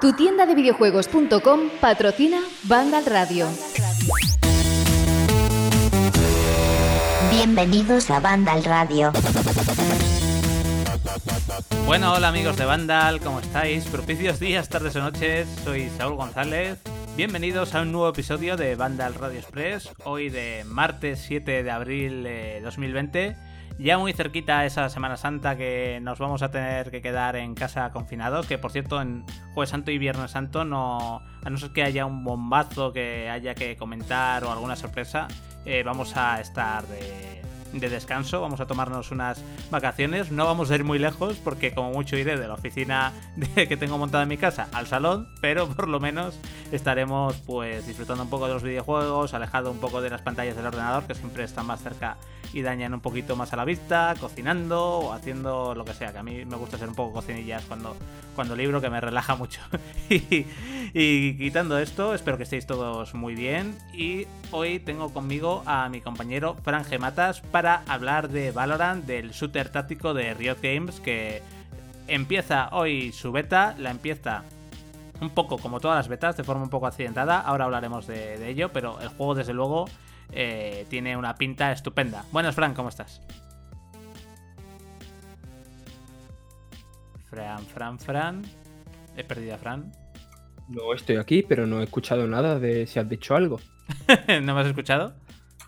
Tu tienda de videojuegos.com patrocina Vandal Radio. Bienvenidos a Vandal Radio. Bueno, hola amigos de Vandal, ¿cómo estáis? Propicios días, tardes o noches, soy Saúl González. Bienvenidos a un nuevo episodio de Vandal Radio Express, hoy de martes 7 de abril de 2020. Ya muy cerquita esa Semana Santa que nos vamos a tener que quedar en casa confinados, que por cierto en Jueves Santo y Viernes Santo no, a no ser que haya un bombazo que haya que comentar o alguna sorpresa, eh, vamos a estar de, de descanso, vamos a tomarnos unas vacaciones, no vamos a ir muy lejos porque como mucho iré de la oficina que tengo montada en mi casa al salón, pero por lo menos estaremos pues disfrutando un poco de los videojuegos, alejado un poco de las pantallas del ordenador que siempre están más cerca y dañan un poquito más a la vista, cocinando o haciendo lo que sea, que a mí me gusta ser un poco cocinillas cuando, cuando libro, que me relaja mucho. y, quitando esto, espero que estéis todos muy bien y hoy tengo conmigo a mi compañero Fran Gematas hablar de Valorant, del shooter táctico de Riot Games que empieza hoy su beta, la empieza un poco como todas las betas, de forma un poco accidentada, ahora hablaremos de, de ello, pero el juego desde luego eh, tiene una pinta estupenda. Buenas, Fran, ¿cómo estás? Fran, Fran, Fran. He perdido a Fran. No estoy aquí, pero no he escuchado nada de si has dicho algo. ¿No me has escuchado?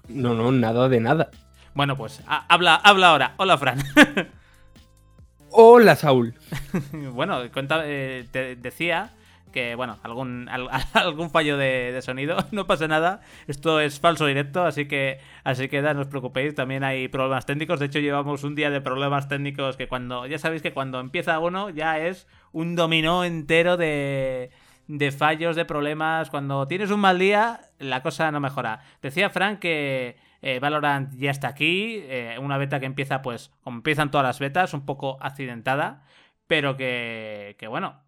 No, no, nada de nada. Bueno, pues habla, habla ahora. Hola, Fran. Hola, Saúl. bueno, cuenta, eh, te decía que, bueno, algún, algún fallo de, de, sonido, no pasa nada. Esto es falso directo, así que, así que no os preocupéis, también hay problemas técnicos. De hecho, llevamos un día de problemas técnicos que cuando, ya sabéis que cuando empieza uno ya es un dominó entero de, de fallos, de problemas. Cuando tienes un mal día, la cosa no mejora. Decía Frank que eh, Valorant ya está aquí, eh, una beta que empieza, pues, como empiezan todas las betas, un poco accidentada, pero que, que bueno,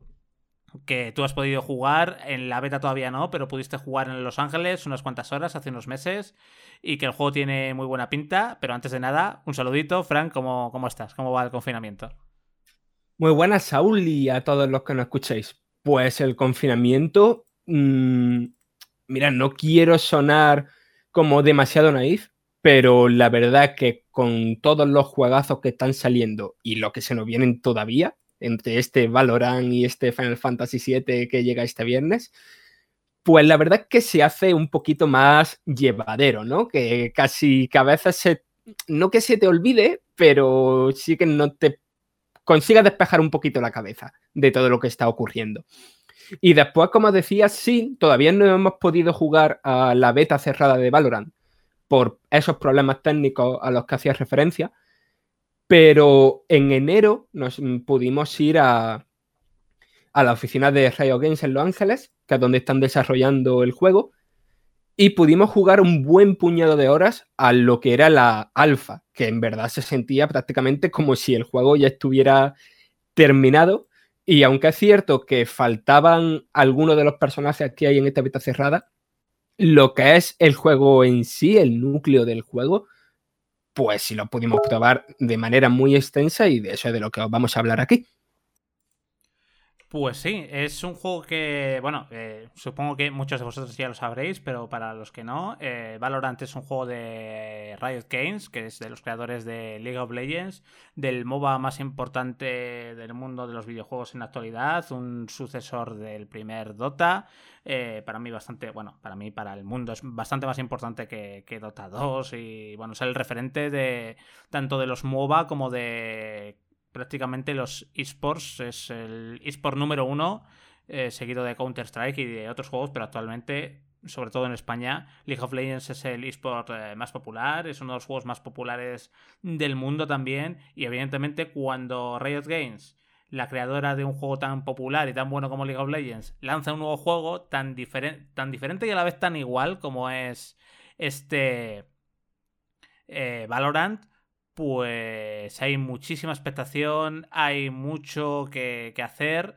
que tú has podido jugar, en la beta todavía no, pero pudiste jugar en Los Ángeles unas cuantas horas, hace unos meses, y que el juego tiene muy buena pinta, pero antes de nada, un saludito, Frank, ¿cómo, cómo estás? ¿Cómo va el confinamiento? Muy buenas, Saúl, y a todos los que nos escuchéis. Pues el confinamiento, mmm, mira, no quiero sonar como demasiado naif, pero la verdad que con todos los juegazos que están saliendo y lo que se nos vienen todavía, entre este Valorant y este Final Fantasy VII que llega este viernes, pues la verdad que se hace un poquito más llevadero, ¿no? Que casi que a veces se, no que se te olvide, pero sí que no te consiga despejar un poquito la cabeza de todo lo que está ocurriendo. Y después, como decía, sí, todavía no hemos podido jugar a la beta cerrada de Valorant por esos problemas técnicos a los que hacía referencia, pero en enero nos pudimos ir a, a la oficina de Riot Games en Los Ángeles, que es donde están desarrollando el juego, y pudimos jugar un buen puñado de horas a lo que era la alfa, que en verdad se sentía prácticamente como si el juego ya estuviera terminado. Y aunque es cierto que faltaban algunos de los personajes que hay en esta beta cerrada, lo que es el juego en sí, el núcleo del juego, pues sí lo pudimos probar de manera muy extensa y de eso es de lo que os vamos a hablar aquí. Pues sí, es un juego que, bueno, eh, supongo que muchos de vosotros ya lo sabréis, pero para los que no, eh, Valorant es un juego de Riot Games, que es de los creadores de League of Legends, del MOBA más importante del mundo de los videojuegos en la actualidad, un sucesor del primer Dota, eh, para mí bastante, bueno, para mí, para el mundo es bastante más importante que, que Dota 2 y, bueno, es el referente de tanto de los MOBA como de prácticamente los esports. Es el esport número uno, eh, seguido de Counter-Strike y de otros juegos, pero actualmente, sobre todo en España, League of Legends es el esport eh, más popular, es uno de los juegos más populares del mundo también. Y evidentemente, cuando Riot Games, la creadora de un juego tan popular y tan bueno como League of Legends, lanza un nuevo juego tan, diferen tan diferente y a la vez tan igual como es este eh, Valorant pues hay muchísima expectación, hay mucho que, hacer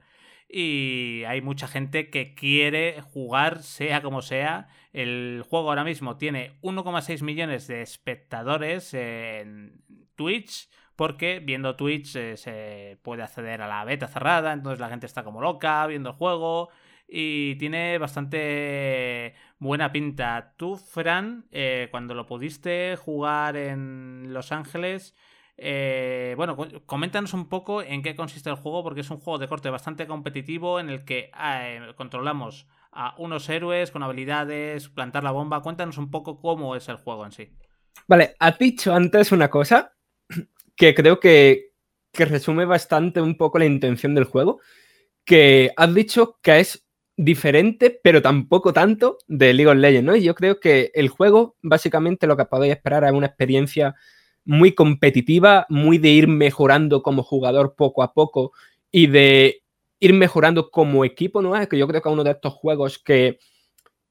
y hay mucha gente que quiere jugar sea como sea. El juego ahora mismo tiene 1,6 millones de espectadores en Twitch, porque viendo Twitch eh, se puede acceder a la beta cerrada, entonces la gente está como loca viendo el juego y tiene bastante buena pinta. Tú, Fran, eh, cuando lo pudiste jugar en Los Ángeles, eh, bueno, coméntanos un poco en qué consiste el juego, porque es un juego de corte bastante competitivo en el que eh, controlamos a unos héroes con habilidades, plantar la bomba. Cuéntanos un poco cómo es el juego en sí. Vale, has dicho antes una cosa que creo que, que resume bastante un poco la intención del juego, que has dicho que es diferente, pero tampoco tanto de League of Legends, ¿no? Y yo creo que el juego, básicamente, lo que podéis esperar es una experiencia muy competitiva, muy de ir mejorando como jugador poco a poco y de ir mejorando como equipo, ¿no? Es que yo creo que es uno de estos juegos que,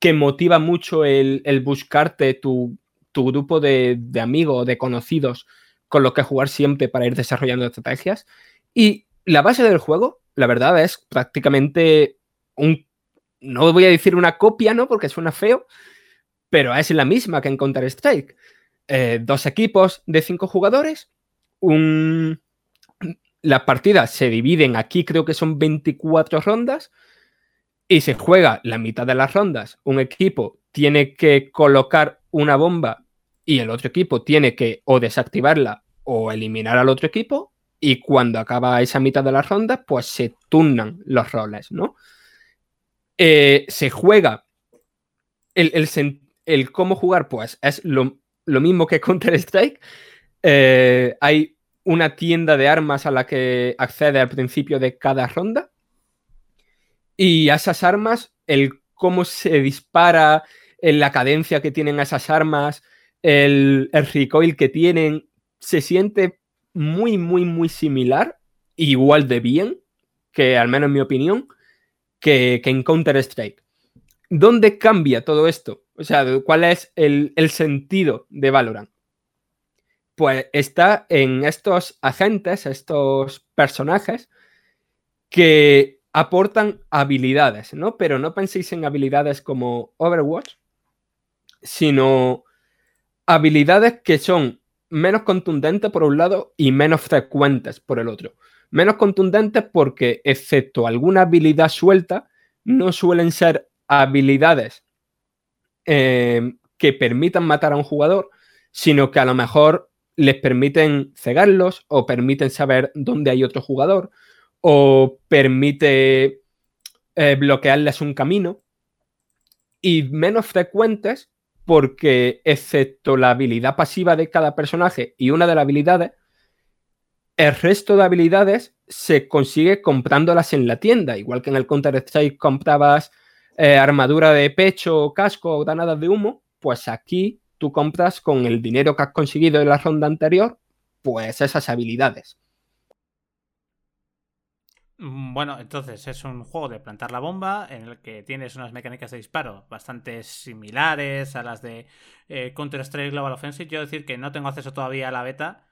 que motiva mucho el, buscarte tu, grupo de, de amigos, de conocidos, con los que jugar siempre para ir desarrollando estrategias. Y la base del juego, la verdad, es prácticamente un no voy a decir una copia, ¿no? Porque suena feo, pero es la misma que en Counter-Strike. Eh, dos equipos de cinco jugadores, un... las partidas se dividen, aquí creo que son 24 rondas, y se juega la mitad de las rondas. Un equipo tiene que colocar una bomba y el otro equipo tiene que o desactivarla o eliminar al otro equipo, y cuando acaba esa mitad de las rondas, pues se turnan los roles, ¿no? Eh, se juega el, cómo jugar, pues es lo, mismo que Counter-Strike. Eh, hay una tienda de armas a la que accede al principio de cada ronda. Y a esas armas, el cómo se dispara, la cadencia que tienen esas armas, el, el recoil que tienen, se siente muy, muy, muy similar, igual de bien, que al menos en mi opinión, que, en Counter-Strike. ¿Dónde cambia todo esto? O sea, ¿cuál es el, sentido de Valorant? Pues está en estos agentes, estos personajes que aportan habilidades, ¿no? Pero no penséis en habilidades como Overwatch, sino habilidades que son menos contundentes por un lado y menos frecuentes por el otro. Menos contundentes porque, excepto alguna habilidad suelta, no suelen ser habilidades eh, que permitan matar a un jugador, sino que a lo mejor les permiten cegarlos o permiten saber dónde hay otro jugador o permite eh, bloquearles un camino. Y menos frecuentes porque excepto la habilidad pasiva de cada personaje y una de las habilidades, el resto de habilidades se consigue comprándolas en la tienda, igual que en el Counter-Strike comprabas eh, armadura de pecho, casco o granadas de humo, pues aquí tú compras con el dinero que has conseguido en la ronda anterior, pues esas habilidades. Mm, bueno, entonces es un juego de plantar la bomba en el que tienes unas mecánicas de disparo bastante similares a las de eh, Counter-Strike Global Offensive. Yo decir que no tengo acceso todavía a la beta,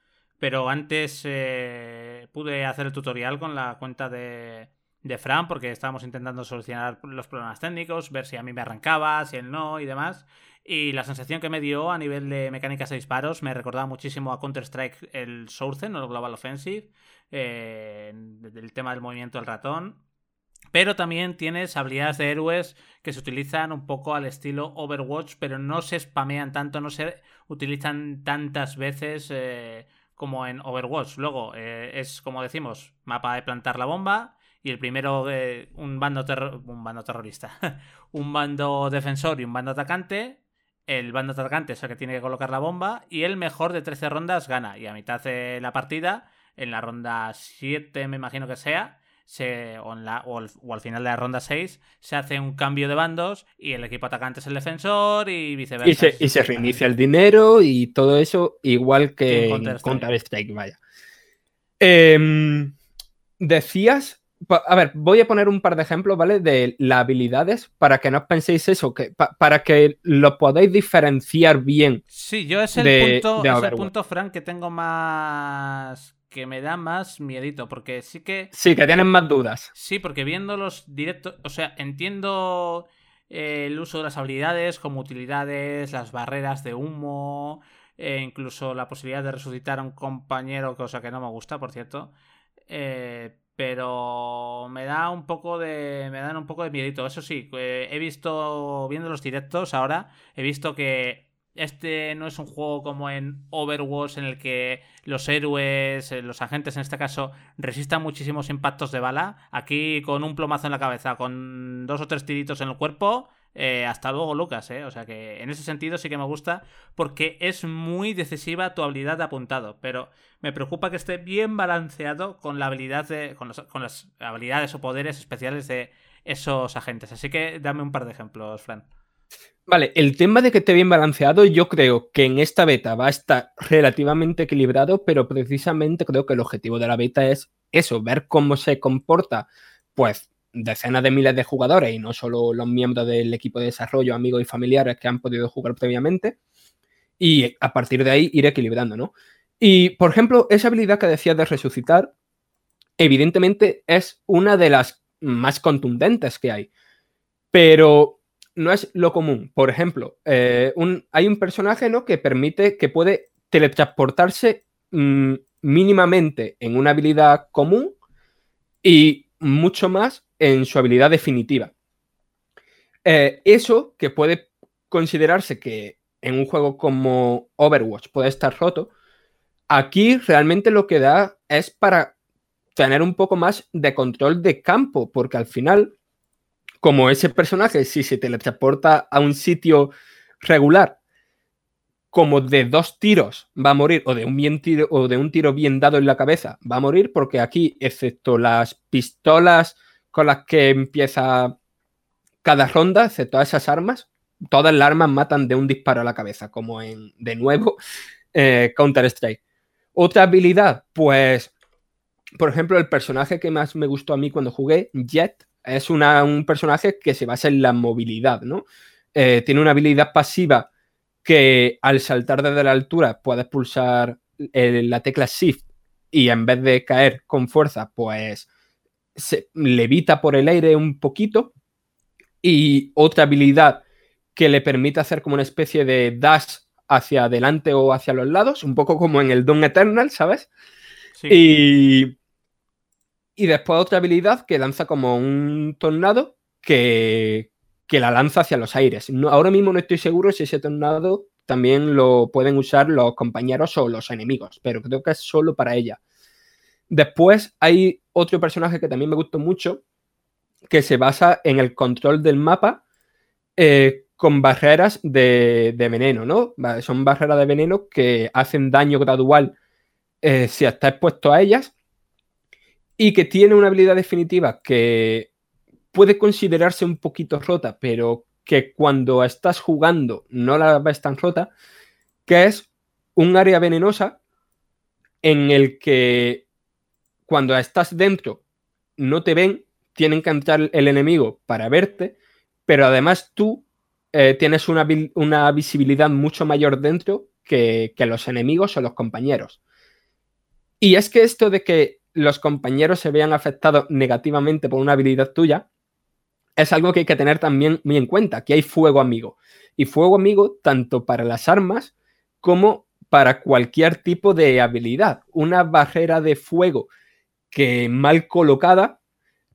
pero antes eh, pude hacer el tutorial con la cuenta de, de Fran porque estábamos intentando solucionar los problemas técnicos, ver si a mí me arrancaba, si él no y demás. Y la sensación que me dio a nivel de mecánicas de disparos me recordaba muchísimo a Counter-Strike el Sourcen el Global Offensive, eh, el tema del movimiento del ratón. Pero también tienes habilidades de héroes que se utilizan un poco al estilo Overwatch, pero no se spamean tanto, no se utilizan tantas veces. Eh, como en Overwatch. Luego eh, es, como decimos, mapa de plantar la bomba. Y el primero, de un, bando un bando terrorista, un bando defensor y un bando atacante. El bando atacante es el que tiene que colocar la bomba. Y el mejor de 13 rondas gana. Y a mitad de la partida, en la ronda 7 me imagino que sea, se, o, al, final de la ronda 6 se hace un cambio de bandos y el equipo atacante es el defensor y viceversa. Y se, reinicia el dinero y todo eso igual que en Counter-Strike, vaya. Em, decías, a ver, voy a poner un par de ejemplos, ¿vale? De las habilidades para que no os penséis eso, que, para que lo podáis diferenciar bien. Sí, yo es el, punto, es el punto, Frank, que tengo más que me da más miedito, porque sí que... Sí, que tienen más dudas. Sí, porque viendo los directos, o sea, entiendo eh, el uso de las habilidades como utilidades, las barreras de humo, e incluso la posibilidad de resucitar a un compañero, cosa que no me gusta, por cierto. Eh, pero me da un poco de me dan un poco de miedito. Eso sí, eh, he visto viendo los directos ahora, he visto que este no es un juego como en Overwatch en el que los héroes, eh, los agentes en este caso, resistan muchísimos impactos de bala. Aquí con un plomazo en la cabeza, con dos o tres tiritos en el cuerpo, eh, hasta luego, Lucas, ¿eh? O sea que en ese sentido sí que me gusta porque es muy decisiva tu habilidad de apuntado, pero me preocupa que esté bien balanceado con la habilidad de, con, las habilidades o poderes especiales de esos agentes. Así que dame un par de ejemplos, Fran. Vale, el tema de que esté bien balanceado, yo creo que en esta beta va a estar relativamente equilibrado, pero precisamente creo que el objetivo de la beta es eso, ver cómo se comporta, pues, decenas de miles de jugadores y no solo los miembros del equipo de desarrollo, amigos y familiares que han podido jugar previamente. Y a partir de ahí ir equilibrando, ¿no? Y, por ejemplo, esa habilidad que decías de resucitar, evidentemente es una de las más contundentes que hay. Pero no es lo común. Por ejemplo, eh, hay un personaje ¿no? que permite que puede teletransportarse mm, mínimamente en una habilidad común y mucho más en su habilidad definitiva. Eh, eso que puede considerarse que en un juego como Overwatch puede estar roto, aquí realmente lo que da es para tener un poco más de control de campo, porque al final, como ese personaje, si se teletransporta a un sitio regular, como de dos tiros va a morir, o de un bien tiro, o de un tiro bien dado en la cabeza, va a morir, porque aquí, excepto las pistolas con las que empieza cada ronda, excepto esas armas, todas las armas matan de un disparo a la cabeza, como en, de nuevo, eh, Counter-Strike. Otra habilidad, pues, por ejemplo, el personaje que más me gustó a mí cuando jugué, Jet, es un personaje que se basa en la movilidad, ¿no? Eh, tiene una habilidad pasiva que al saltar desde la altura puedes pulsar la tecla Shift y en vez de caer con fuerza, pues se levita por el aire un poquito. Y otra habilidad que le permite hacer como una especie de dash hacia adelante o hacia los lados, un poco como en el Doom Eternal, ¿sabes? Y, y después otra habilidad que lanza como un tornado que, que la lanza hacia los aires. No, ahora mismo no estoy seguro si ese tornado también lo pueden usar los compañeros o los enemigos, pero creo que es solo para ella. Después hay otro personaje que también me gustó mucho, que se basa en el control del mapa eh, con barreras de, veneno, ¿no? Son barreras de veneno que hacen daño gradual eh, si está expuesto a ellas y que tiene una habilidad definitiva que puede considerarse un poquito rota, pero que cuando estás jugando no la ves tan rota, que es un área venenosa en el que cuando estás dentro no te ven, tienen que entrar el enemigo para verte, pero además tú eh, tienes una, visibilidad mucho mayor dentro que, los enemigos o los compañeros. Y es que esto de que los compañeros se vean afectados negativamente por una habilidad tuya es algo que hay que tener también muy en cuenta, que hay fuego amigo. Y fuego amigo tanto para las armas como para cualquier tipo de habilidad. Una barrera de fuego que mal colocada,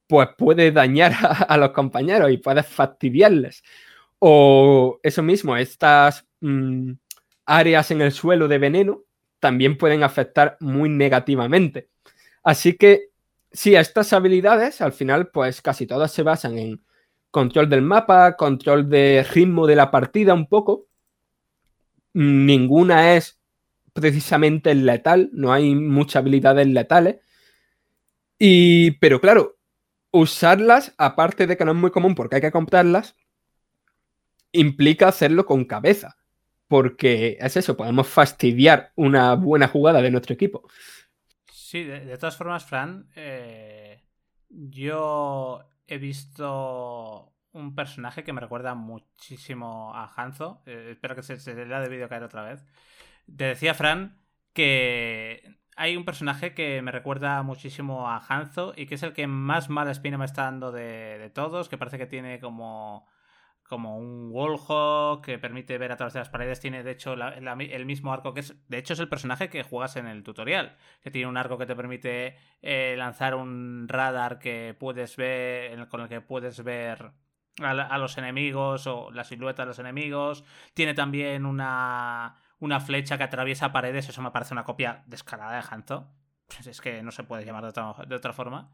pues puede dañar a, los compañeros y puede fastidiarles. O eso mismo, estas mm, áreas en el suelo de veneno también pueden afectar muy negativamente. Así que sí, estas habilidades al final pues casi todas se basan en control del mapa, control de ritmo de la partida un poco. Ninguna es precisamente letal, no hay muchas habilidades letales. Y, pero claro, usarlas, aparte de que no es muy común porque hay que comprarlas, implica hacerlo con cabeza. Porque es eso, podemos fastidiar una buena jugada de nuestro equipo. Sí, de, todas formas, Fran, eh, yo he visto un personaje que me recuerda muchísimo a Hanzo. Eh, espero que se, se le haya debido caer otra vez. Te decía, Fran, que hay un personaje que me recuerda muchísimo a Hanzo y que es el que más mala espina me está dando de, todos, que parece que tiene como, como un wallhawk que permite ver a través de las paredes. Tiene, de hecho, el mismo arco que es. De hecho, es el personaje que juegas en el tutorial. Que tiene un arco que te permite eh, lanzar un radar que puedes ver. con el que puedes ver. A, los enemigos o la silueta de los enemigos. Tiene también una, una flecha que atraviesa paredes. Eso me parece una copia descarada de Hanzo. Es que no se puede llamar de otra, de otra forma.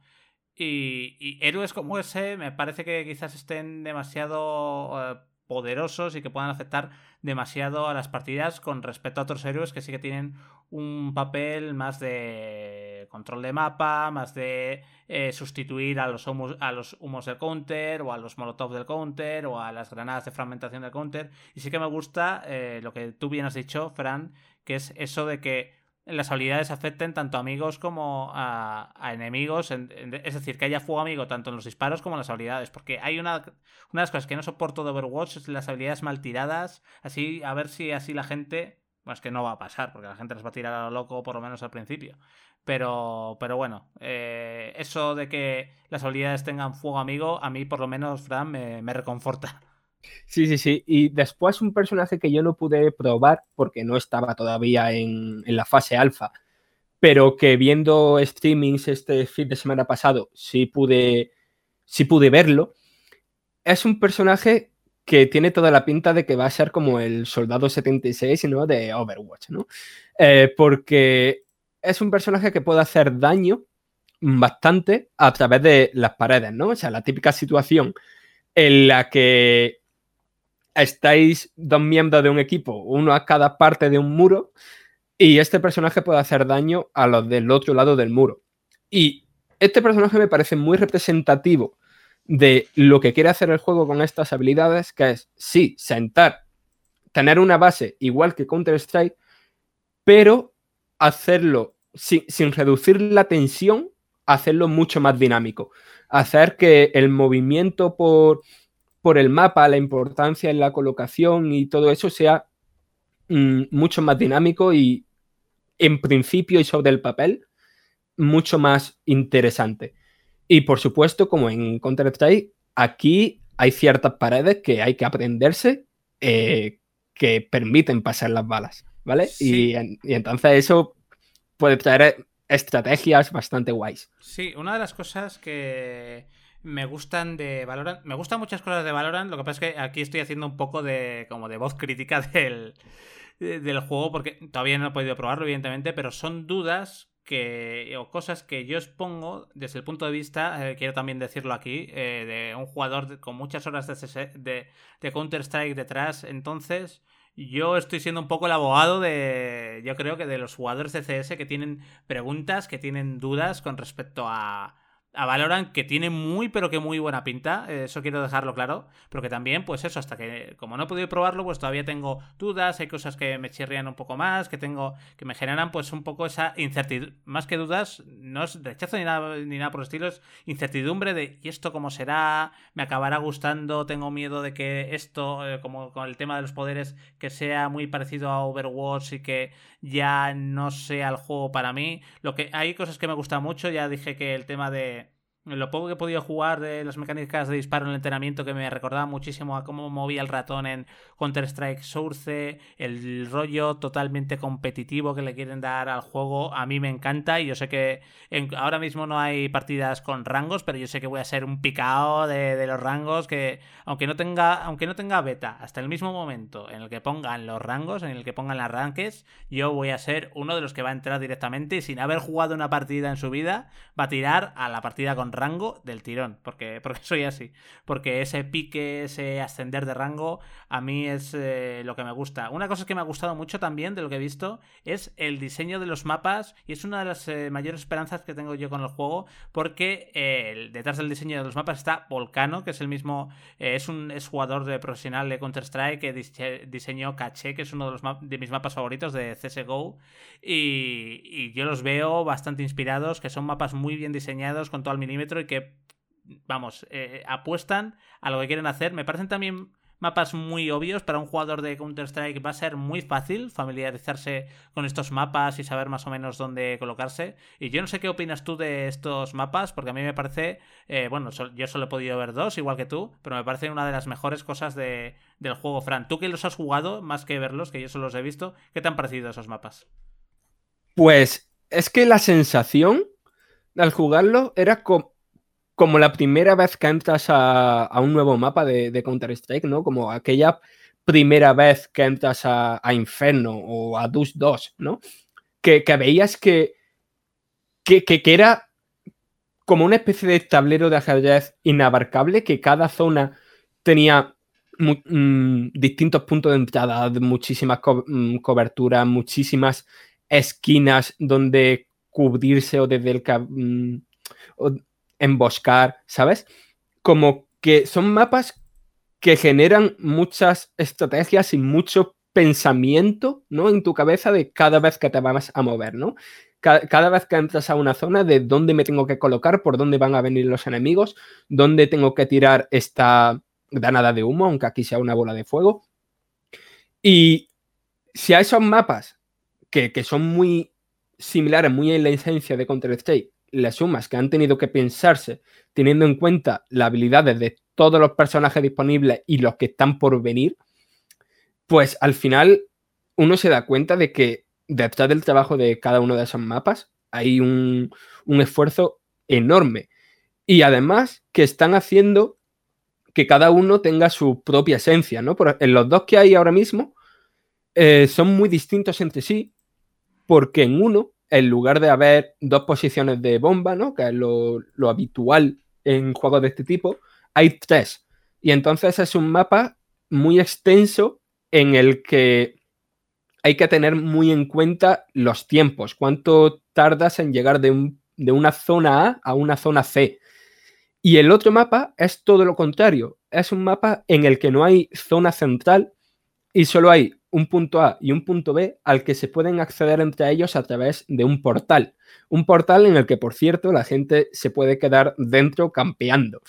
Y, héroes como ese me parece que quizás estén demasiado eh, poderosos y que puedan afectar demasiado a las partidas con respecto a otros héroes que sí que tienen un papel más de control de mapa, más de eh, sustituir a los, humos, a los humos del counter o a los molotov del counter o a las granadas de fragmentación del counter. Y sí que me gusta eh, lo que tú bien has dicho, Fran, que es eso de que las habilidades afecten tanto a amigos como a, enemigos. es decir, que haya fuego amigo tanto en los disparos como en las habilidades. Porque hay una, una de las cosas que no soporto de Overwatch es las habilidades mal tiradas. Así, a ver si así la gente. Bueno, es que no va a pasar, porque la gente las va a tirar a lo loco, por lo menos al principio. Pero, pero bueno, eh, eso de que las habilidades tengan fuego amigo, a mí por lo menos, Fran, me, me reconforta. Sí, sí, sí. Y después un personaje que yo no pude probar porque no estaba todavía en, la fase alfa, pero que viendo streamings este fin de semana pasado sí pude, sí pude verlo. Es un personaje que tiene toda la pinta de que va a ser como el soldado 76 ¿no? de Overwatch, ¿no? Eh, porque es un personaje que puede hacer daño bastante a través de las paredes, ¿no? O sea, la típica situación en la que estáis dos miembros de un equipo, uno a cada parte de un muro, y este personaje puede hacer daño a los del otro lado del muro. Y este personaje me parece muy representativo de lo que quiere hacer el juego con estas habilidades, que es, sí, sentar, tener una base igual que Counter-Strike, pero hacerlo sin, sin reducir la tensión, hacerlo mucho más dinámico. Hacer que el movimiento por por el mapa, la importancia en la colocación y todo eso sea mm, mucho más dinámico y en principio y sobre el papel mucho más interesante. Y por supuesto, como en Counter-Strike, aquí hay ciertas paredes que hay que aprenderse eh, que permiten pasar las balas, ¿vale? Y, y, entonces eso puede traer estrategias bastante guays. Sí, una de las cosas que me gustan de Valorant. Me gustan muchas cosas de Valorant. Lo que pasa es que aquí estoy haciendo un poco de como de voz crítica del, del juego porque todavía no he podido probarlo, evidentemente, pero son dudas que o cosas que yo expongo desde el punto de vista, eh, quiero también decirlo aquí, eh, de un jugador con muchas horas de, de, de Counter-Strike detrás. Entonces, yo estoy siendo un poco el abogado de, yo creo que de los jugadores de CS que tienen preguntas, que tienen dudas con respecto a a Valorant que tiene muy pero que muy buena pinta, eso quiero dejarlo claro, pero que también pues eso, hasta que como no he podido probarlo, pues todavía tengo dudas, hay cosas que me chirrían un poco más, que tengo que me generan pues un poco esa incertidumbre, más que dudas, no es rechazo ni nada ni nada por el estilo, es incertidumbre de ¿y esto cómo será? ¿Me acabará gustando? Tengo miedo de que esto eh, como con el tema de los poderes que sea muy parecido a Overwatch y que ya no sea el juego para mí. Lo que hay cosas que me gustan mucho, ya dije que el tema de lo poco que he podido jugar de las mecánicas de disparo en el entrenamiento que me recordaba muchísimo a cómo movía el ratón en Counter-Strike Source, el rollo totalmente competitivo que le quieren dar al juego, a mí me encanta y yo sé que ahora mismo no hay partidas con rangos, pero yo sé que voy a ser un picado de, los rangos que aunque no tenga aunque no tenga beta, hasta el mismo momento en el que pongan los rangos, en el que pongan las ranques, yo voy a ser uno de los que va a entrar directamente y sin haber jugado una partida en su vida, va a tirar a la partida con rango del tirón, porque, porque soy así. Porque ese pique, ese ascender de rango, a mí es eh, lo que me gusta. Una cosa que me ha gustado mucho también de lo que he visto es el diseño de los mapas y es una de las eh, mayores esperanzas que tengo yo con el juego, porque eh, detrás del diseño de los mapas está Volcano, que es el mismo, es un jugador de profesional de Counter-Strike que diseñó Caché, que es uno de, los de mis mapas favoritos de CSGO, y, yo los veo bastante inspirados, que son mapas muy bien diseñados con todo el milímetro y que, vamos, eh, apuestan a lo que quieren hacer. Me parecen también mapas muy obvios para un jugador de Counter-Strike. Va a ser muy fácil familiarizarse con estos mapas y saber más o menos dónde colocarse. Y yo no sé qué opinas tú de estos mapas, porque a mí me parece, eh, bueno, yo solo he podido ver dos, igual que tú, pero me parece una de las mejores cosas de, del juego, Fran. Tú que los has jugado, más que verlos, que yo solo los he visto, ¿qué te han parecido esos mapas? Pues es que la sensación al jugarlo era como la primera vez que entras a, un nuevo mapa de, Counter-Strike, ¿no? Como aquella primera vez que entras a, Inferno o a Dus 2, ¿no? Que, veías que, que, que, era como una especie de tablero de ajedrez inabarcable, que cada zona tenía mm, distintos puntos de entrada, muchísimas mm, coberturas, muchísimas esquinas donde cubrirse o desde el mm, emboscar, ¿sabes? Como que son mapas que generan muchas estrategias y mucho pensamiento, ¿no? En tu cabeza de cada vez que te vas a mover, ¿no? Cada, vez que entras a una zona de dónde me tengo que colocar, por dónde van a venir los enemigos, dónde tengo que tirar esta granada de humo, aunque aquí sea una bola de fuego. Y si a esos mapas que, son muy similares, muy en la esencia de Counter-Strike, las sumas que han tenido que pensarse teniendo en cuenta las habilidades de todos los personajes disponibles y los que están por venir, pues al final uno se da cuenta de que detrás del trabajo de cada uno de esos mapas hay un, esfuerzo enorme. Y además que están haciendo que cada uno tenga su propia esencia, ¿no? en los dos que hay ahora mismo eh, son muy distintos entre sí, porque en uno, en lugar de haber dos posiciones de bomba, ¿no? Que es lo, habitual en juegos de este tipo, hay tres. Y entonces es un mapa muy extenso en el que hay que tener muy en cuenta los tiempos, cuánto tardas en llegar de, de, una zona A a una zona C. Y el otro mapa es todo lo contrario, es un mapa en el que no hay zona central y solo hay un punto A y un punto B al que se pueden acceder entre ellos a través de un portal. Un portal en el que, por cierto, la gente se puede quedar dentro campeando.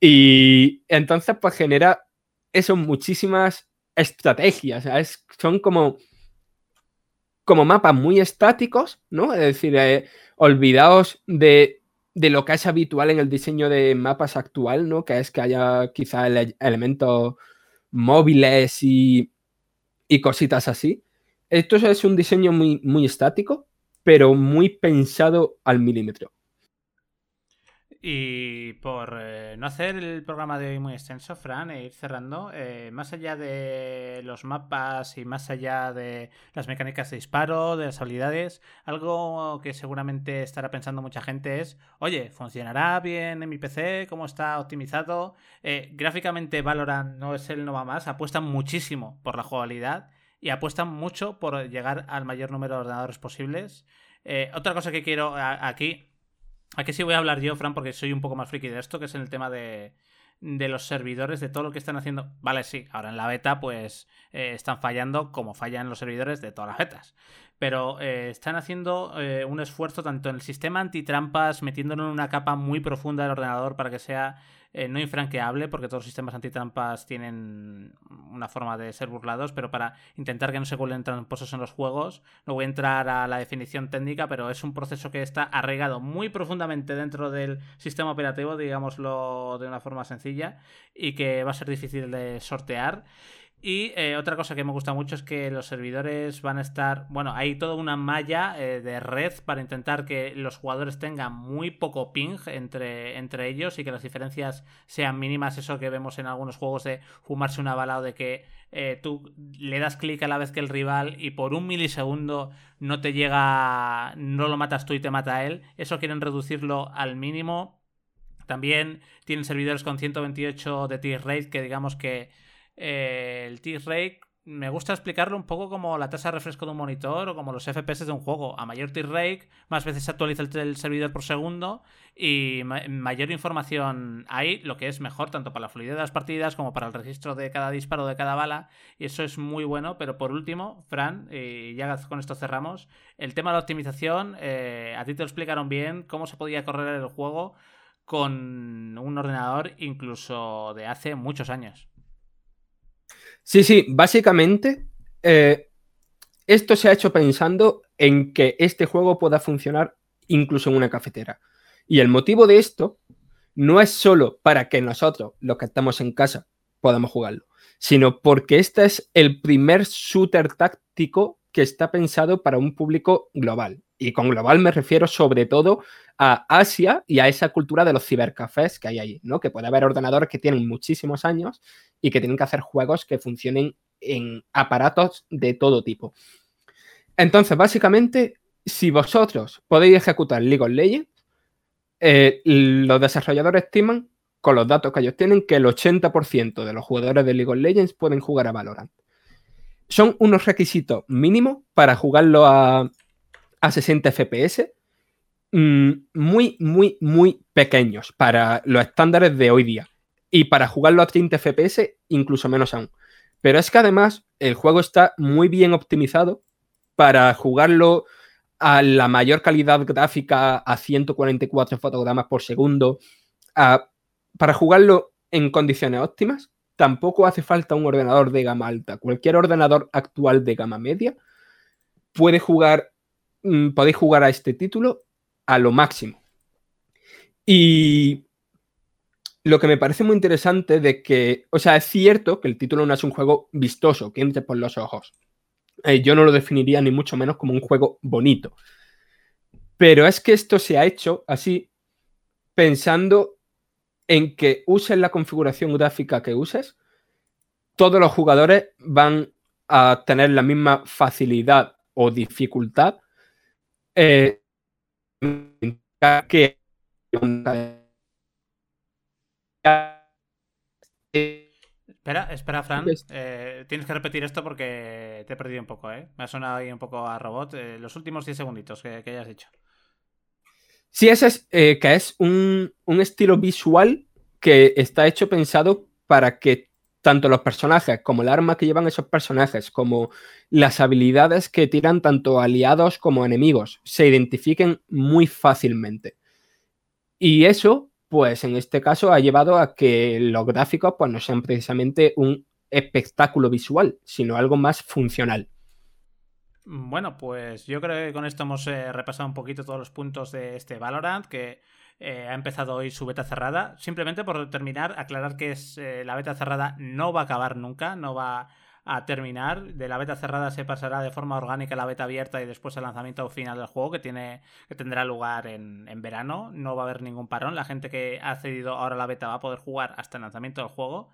Y entonces, pues genera eso, muchísimas estrategias. son como, como mapas muy estáticos, ¿no? Es decir, eh, olvidaos de, lo que es habitual en el diseño de mapas actual, ¿no? Que es que haya quizá elementos móviles y y cositas así. Esto es un diseño muy, muy estático, pero muy pensado al milímetro. Y por eh, no hacer el programa de hoy muy extenso, Fran, e ir cerrando, eh, más allá de los mapas y más allá de las mecánicas de disparo, de las habilidades, algo que seguramente estará pensando mucha gente es, oye, ¿funcionará bien en mi PC? ¿Cómo está optimizado? Eh, gráficamente Valorant no es el no va más, apuestan muchísimo por la jugabilidad y apuestan mucho por llegar al mayor número de ordenadores posibles. otra cosa que quiero aquí Aquí sí voy a hablar yo, Fran, porque soy un poco más friki de esto, que es en el tema de, de los servidores, de todo lo que están haciendo. Vale, sí, ahora en la beta pues eh, están fallando como fallan los servidores de todas las betas. Pero eh, están haciendo eh, un esfuerzo tanto en el sistema antitrampas, metiéndolo en una capa muy profunda del ordenador para que sea eh, no infranqueable, porque todos los sistemas antitrampas tienen una forma de ser burlados, pero para intentar que no se vuelvan tramposos en los juegos, no voy a entrar a la definición técnica, pero es un proceso que está arraigado muy profundamente dentro del sistema operativo, digámoslo de una forma sencilla, y que va a ser difícil de sortear. Y eh, otra cosa que me gusta mucho es que los servidores van a estar, bueno, hay toda una malla eh, de red para intentar que los jugadores tengan muy poco ping entre, entre ellos y que las diferencias sean mínimas. Eso que vemos en algunos juegos de fumarse una bala o de que eh, tú le das clic a la vez que el rival y por un milisegundo no te llega, no lo matas tú y te mata él. Eso quieren reducirlo al mínimo. También tienen servidores con 128 de tier que digamos que eh, el T-Rate me gusta explicarlo un poco como la tasa de refresco de un monitor o como los FPS de un juego. A mayor T-Rate, más veces se actualiza el, servidor por segundo y mayor información hay, lo que es mejor tanto para la fluidez de las partidas como para el registro de cada disparo de cada bala. Y eso es muy bueno. Pero por último, Fran, y ya con esto cerramos, el tema de la optimización, eh, a ti te lo explicaron bien cómo se podía correr el juego con un ordenador incluso de hace muchos años. Sí, sí, básicamente eh, esto se ha hecho pensando en que este juego pueda funcionar incluso en una cafetera. Y el motivo de esto no es solo para que nosotros, los que estamos en casa, podamos jugarlo, sino porque este es el primer shooter táctico que está pensado para un público global. Y con global me refiero sobre todo a Asia y a esa cultura de los cibercafés que hay ahí, ¿no? Que puede haber ordenadores que tienen muchísimos años y que tienen que hacer juegos que funcionen en aparatos de todo tipo. Entonces, básicamente, si vosotros podéis ejecutar League of Legends, eh, los desarrolladores estiman, con los datos que ellos tienen, que el 80% de los jugadores de League of Legends pueden jugar a Valorant. Son unos requisitos mínimos para jugarlo a, 60 FPS, mm, muy, muy, muy pequeños para los estándares de hoy día. Y para jugarlo a 30 FPS, incluso menos aún. Pero es que además el juego está muy bien optimizado para jugarlo a la mayor calidad gráfica, a 144 fotogramas por segundo, para jugarlo en condiciones óptimas, tampoco hace falta un ordenador de gama alta. Cualquier ordenador actual de gama media puede jugar, mm, podéis jugar a este título a lo máximo. Y lo que me parece muy interesante de que, o sea, es cierto que el título no es un juego vistoso, que entre por los ojos. Eh, yo no lo definiría ni mucho menos como un juego bonito. Pero es que esto se ha hecho así pensando en que uses la configuración gráfica que uses, todos los jugadores van a tener la misma facilidad o dificultad eh, que Espera, espera, Fran. Eh, tienes que repetir esto porque te he perdido un poco, ¿eh? Me ha sonado ahí un poco a robot. Eh, los últimos 10 segunditos que, hayas dicho. Sí, ese es que es un, estilo visual que está hecho pensado para que tanto los personajes como el arma que llevan esos personajes, como las habilidades que tiran tanto aliados como enemigos, se identifiquen muy fácilmente. Y eso pues en este caso ha llevado a que los gráficos pues, no sean precisamente un espectáculo visual, sino algo más funcional. Bueno, pues yo creo que con esto hemos eh, repasado un poquito todos los puntos de este Valorant, que eh, ha empezado hoy su beta cerrada. Simplemente por terminar, aclarar que es, eh, la beta cerrada no va a acabar nunca, no va a terminar. De la beta cerrada se pasará de forma orgánica a la beta abierta y después al lanzamiento final del juego que, tiene, que tendrá lugar en, en verano. No va a haber ningún parón. La gente que ha accedido ahora la beta va a poder jugar hasta el lanzamiento del juego.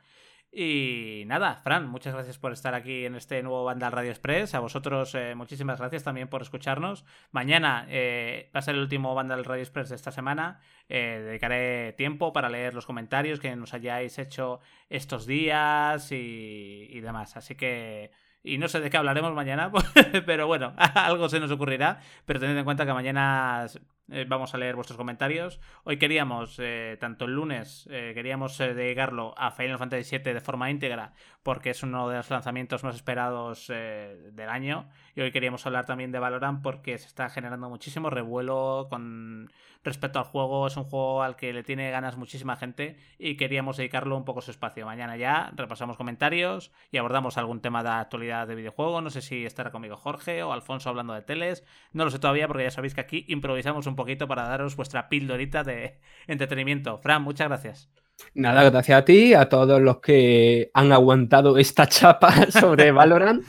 Y nada, Fran, muchas gracias por estar aquí en este nuevo Vandal Radio Express. A vosotros, eh, muchísimas gracias también por escucharnos. Mañana eh, va a ser el último Vandal Radio Express de esta semana. Eh, dedicaré tiempo para leer los comentarios que nos hayáis hecho estos días y, y demás. Así que y no sé de qué hablaremos mañana, pero bueno, algo se nos ocurrirá. Pero tened en cuenta que mañana eh, vamos a leer vuestros comentarios. Hoy queríamos, eh, tanto el lunes, eh, queríamos dedicarlo a Final Fantasy VII de forma íntegra, porque es uno de los lanzamientos más esperados del año. Y hoy queríamos hablar también de Valorant porque se está generando muchísimo revuelo con respecto al juego. Es un juego al que le tiene ganas muchísima gente y queríamos dedicarlo un poco su espacio. Mañana ya repasamos comentarios y abordamos algún tema de actualidad de videojuego. No sé si estará conmigo Jorge o Alfonso hablando de teles. No lo sé todavía porque ya sabéis que aquí improvisamos un poquito para daros vuestra pildorita de entretenimiento. Fran, muchas gracias. Nada, gracias a ti, a todos los que han aguantado esta chapa sobre Valorant.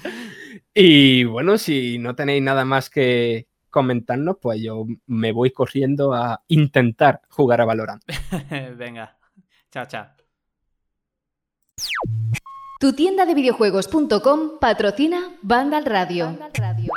Y bueno, si no tenéis nada más que, comentarnos, pues yo me voy corriendo a intentar jugar a Valorant. Venga, chao, chao. Tu tienda de videojuegos.com patrocina Vandal Radio. Vandal Radio.